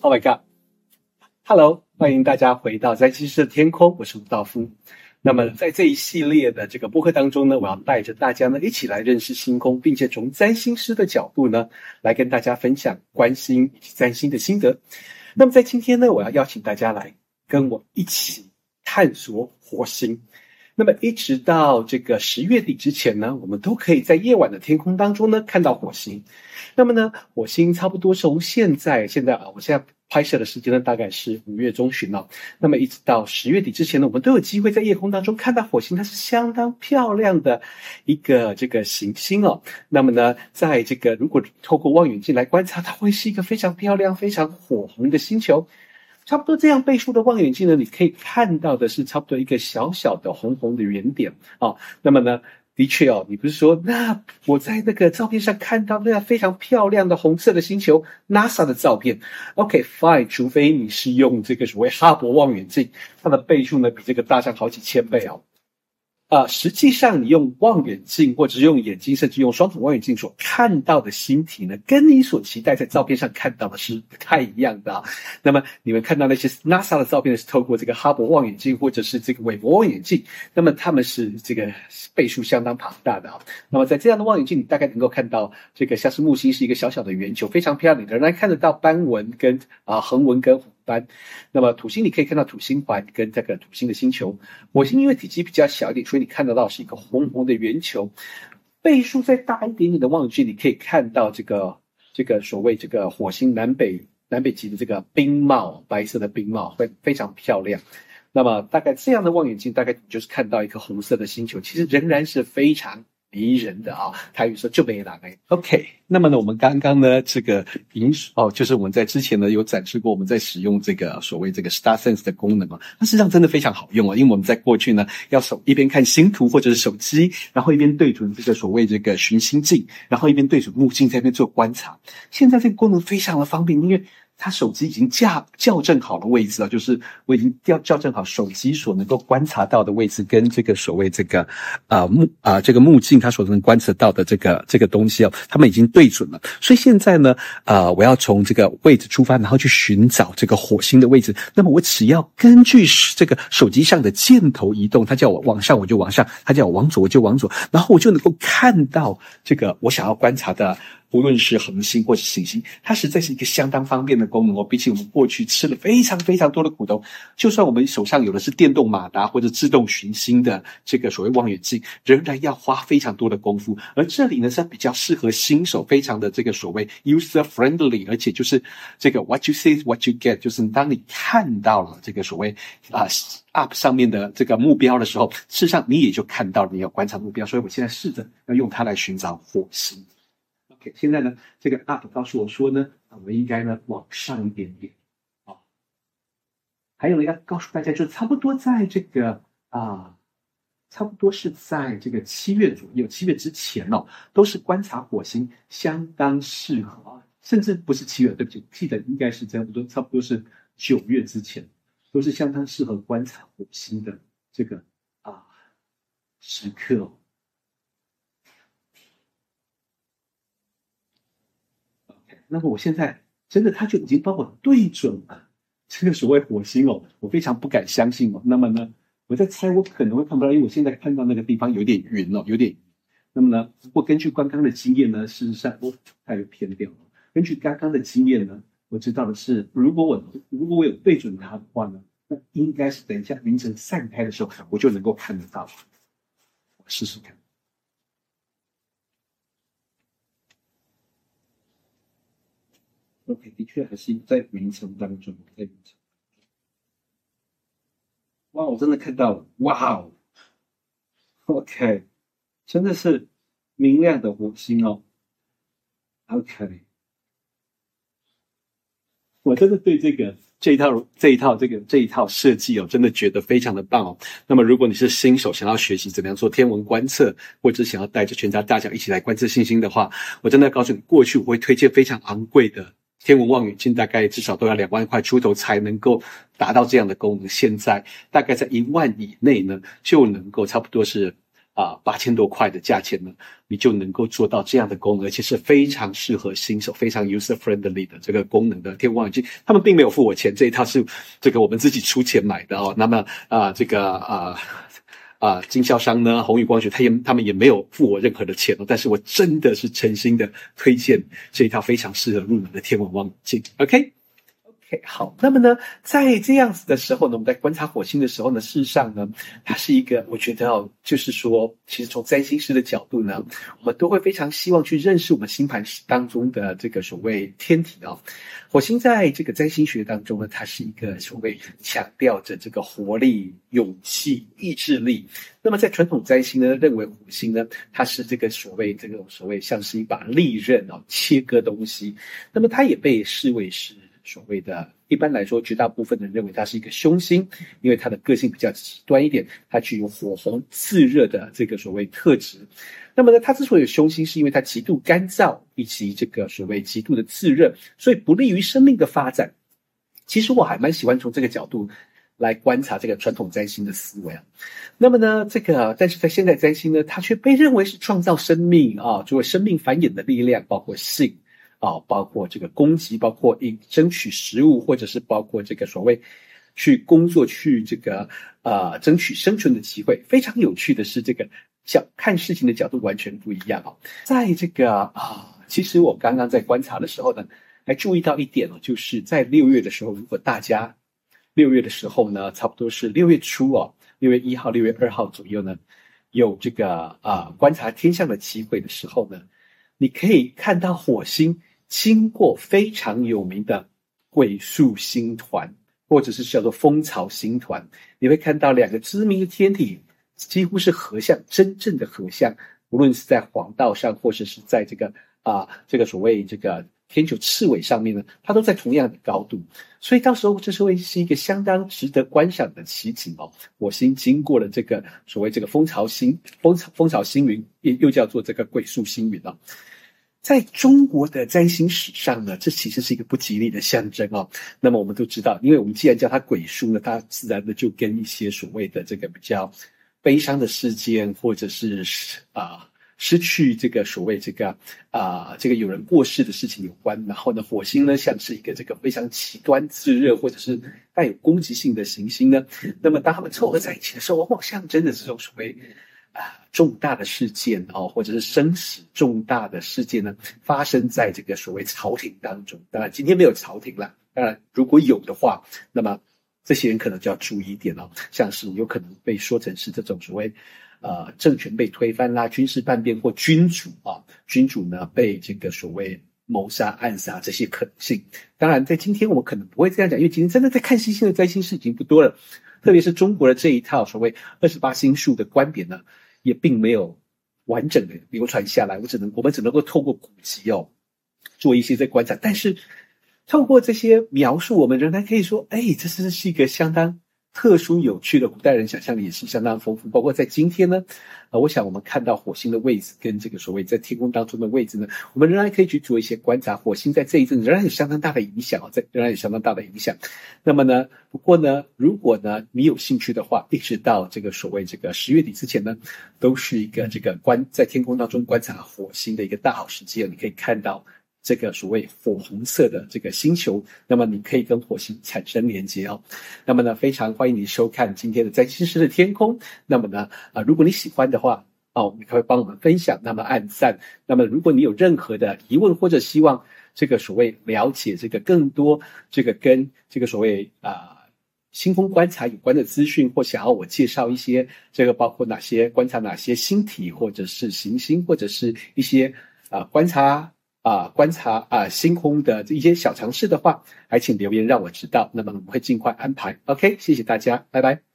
Oh my god！Hello，欢迎大家回到占星师的天空，我是吴道夫。那么在这一系列的这个播客当中呢，我要带着大家呢一起来认识星空，并且从占星师的角度呢来跟大家分享观星以及占星的心得。那么在今天呢，我要邀请大家来跟我一起探索火星。那么一直到这个十月底之前呢，我们都可以在夜晚的天空当中呢看到火星。那么呢，火星差不多从现在现在啊，我现在拍摄的时间呢大概是五月中旬了。那么一直到十月底之前呢，我们都有机会在夜空当中看到火星，它是相当漂亮的一个这个行星哦。那么呢，在这个如果透过望远镜来观察，它会是一个非常漂亮、非常火红的星球。差不多这样倍数的望远镜呢，你可以看到的是差不多一个小小的红红的圆点啊。那么呢，的确哦，你不是说那我在那个照片上看到那非常漂亮的红色的星球，NASA 的照片，OK，fine，除非你是用这个所谓哈勃望远镜，它的倍数呢比这个大上好几千倍哦。啊、实际上你用望远镜，或者是用眼睛，甚至用双筒望远镜所看到的星体呢，跟你所期待在照片上看到的是不太一样的啊。那么你们看到那些 NASA 的照片呢是透过这个哈勃望远镜或者是这个韦伯望远镜，那么他们是这个倍数相当庞大的啊。那么在这样的望远镜，你大概能够看到这个像是木星是一个小小的圆球，非常漂亮的，仍然看得到斑纹跟啊横纹跟。斑，那么土星你可以看到土星环跟这个土星的星球，火星因为体积比较小一点，所以你看得到是一个红红的圆球。倍数再大一点点的望远镜，你可以看到这个这个所谓这个火星南北南北极的这个冰帽，白色的冰帽会非常漂亮。那么大概这样的望远镜，大概就是看到一个红色的星球，其实仍然是非常。迷人的啊，台语说就没哪个。OK，那么呢，我们刚刚呢，这个银哦，就是我们在之前呢有展示过，我们在使用这个所谓这个 Star Sense 的功能啊，那实际上真的非常好用啊，因为我们在过去呢，要手一边看星图或者是手机，然后一边对准这个所谓这个寻星镜，然后一边对准目镜在那边做观察。现在这个功能非常的方便，因为。他手机已经校校正好了位置了，就是我已经校校正好手机所能够观察到的位置，跟这个所谓这个啊目啊这个目镜它所能观测到的这个这个东西哦，他们已经对准了。所以现在呢，啊我要从这个位置出发，然后去寻找这个火星的位置。那么我只要根据这个手机上的箭头移动，它叫我往上我就往上，它叫我往左我就往左，然后我就能够看到这个我想要观察的。无论是恒星或是行星，它实在是一个相当方便的功能哦。比起我们过去吃了非常非常多的苦头，就算我们手上有的是电动马达或者自动寻星的这个所谓望远镜，仍然要花非常多的功夫。而这里呢，是比较适合新手，非常的这个所谓 user friendly，而且就是这个 what you see what you get，就是当你看到了这个所谓啊、up 上面的这个目标的时候，事实上你也就看到了你要观察目标。所以我现在试着要用它来寻找火星。现在呢，这个 up 告诉我说呢，我们应该呢往上一点点啊。还有呢，要告诉大家，就差不多在这个啊，差不多是在这个七月左右，七月之前哦，都是观察火星相当适合，甚至不是七月，对不起，记得应该是差不多，差不多是九月之前，都是相当适合观察火星的这个啊时刻哦。那么我现在真的，他就已经帮我对准了这个所谓火星哦，我非常不敢相信哦。那么呢，我在猜，我可能会看不到，因为我现在看到那个地方有点云哦，有点。那么呢，不过根据刚刚的经验呢，事实上我它又偏掉了。根据刚刚的经验呢，我知道的是，如果我如果我有对准它的话呢，那应该是等一下凌晨散开的时候，我就能够看得到。我试试看。OK，的确还是在云层当中，在云层。哇，我真的看到了！哇哦，OK，真的是明亮的火星哦。OK，我真的对这个这一套这一套这个这一套设计哦，真的觉得非常的棒哦。那么，如果你是新手，想要学习怎么样做天文观测，或者想要带着全家大小一起来观测星星的话，我真的告诉你，过去我会推荐非常昂贵的。天文望远镜大概至少都要两万块出头才能够达到这样的功能，现在大概在一万以内呢，就能够差不多是啊八千多块的价钱呢，你就能够做到这样的功能，而且是非常适合新手、非常 user friendly 的这个功能的天文望远镜。他们并没有付我钱，这一套是这个我们自己出钱买的哦。那么啊，这个啊。啊，经销商呢，宏宇光学，他也他们也没有付我任何的钱哦，但是我真的是诚心的推荐这一套非常适合入门的天文望远镜。OK。好，那么呢，在这样子的时候呢，我们在观察火星的时候呢，事实上呢，它是一个，我觉得哦，就是说，其实从占星师的角度呢，我们都会非常希望去认识我们星盘当中的这个所谓天体哦。火星在这个占星学当中呢，它是一个所谓强调着这个活力、勇气、意志力。那么在传统占星呢，认为火星呢，它是这个所谓这个所谓像是一把利刃哦，切割东西。那么它也被视为是。所谓的，一般来说，绝大部分人认为它是一个凶星，因为它的个性比较极端一点，它具有火红炽热的这个所谓特质。那么呢，它之所以有凶星，是因为它极度干燥以及这个所谓极度的炽热，所以不利于生命的发展。其实我还蛮喜欢从这个角度来观察这个传统占星的思维啊。那么呢，这个但是在现代占星呢，它却被认为是创造生命啊，作为生命繁衍的力量，包括性。啊，包括这个攻击，包括一争取食物，或者是包括这个所谓去工作，去这个呃争取生存的机会。非常有趣的是，这个角看事情的角度完全不一样啊。在这个啊，其实我刚刚在观察的时候呢，还注意到一点哦，就是在六月的时候，如果大家六月的时候呢，差不多是六月初哦，六月一号、六月二号左右呢，有这个啊观察天象的机会的时候呢，你可以看到火星。经过非常有名的鬼宿星团，或者是叫做蜂巢星团，你会看到两个知名的天体几乎是合相，真正的合相。无论是在黄道上，或者是在这个啊、这个所谓这个天球赤尾上面呢，它都在同样的高度。所以到时候这是会是一个相当值得观赏的奇景哦。火星经过了这个所谓这个蜂巢星蜂巢蜂巢星云，也又叫做这个鬼宿星云哦。在中国的占星史上呢，这其实是一个不吉利的象征哦。那么我们都知道，因为我们既然叫它鬼书呢，它自然的就跟一些所谓的这个比较悲伤的事件，或者是啊、失去这个所谓这个啊、这个有人过世的事情有关。然后呢，火星呢像是一个这个非常极端炙热，或者是带有攻击性的行星呢。那么当他们凑合在一起的时候，往往象征的这种所谓。啊，重大的事件哦，或者是生死重大的事件呢，发生在这个所谓朝廷当中。当然，今天没有朝廷了。当然，如果有的话，那么这些人可能就要注意一点哦，像是有可能被说成是这种所谓呃政权被推翻啦、军事叛变或君主啊，君主呢被这个所谓谋杀、暗杀这些可能性。当然，在今天我们可能不会这样讲，因为今天真的在看星星的灾星师已经不多了，特别是中国的这一套所谓二十八星宿的观点呢。也并没有完整的流传下来，我只能我们只能够透过古籍哦，做一些在观察，但是透过这些描述，我们仍然可以说，哎，这真是一个相当。特殊有趣的古代人想象力也是相当丰富，包括在今天呢，呃，我想我们看到火星的位置跟这个所谓在天空当中的位置呢，我们仍然可以去做一些观察。火星在这一阵仍然有相当大的影响啊，在仍然有相当大的影响。那么呢，不过呢，如果呢你有兴趣的话，一直到这个所谓这个十月底之前呢，都是一个这个观在天空当中观察火星的一个大好时机啊，你可以看到。这个所谓火红色的这个星球，那么你可以跟火星产生连接哦。那么呢，非常欢迎你收看今天的占星师的天空。那么呢，啊、如果你喜欢的话，哦，你可以帮我们分享，那么按赞。那么如果你有任何的疑问或者希望这个所谓了解这个更多这个跟这个所谓啊、星空观察有关的资讯，或想要我介绍一些这个包括哪些观察哪些星体或者是行星或者是一些啊、呃、观察。啊，观察啊星空的这一些小尝试的话，还请留言让我知道，那么我们会尽快安排。OK，谢谢大家，拜拜。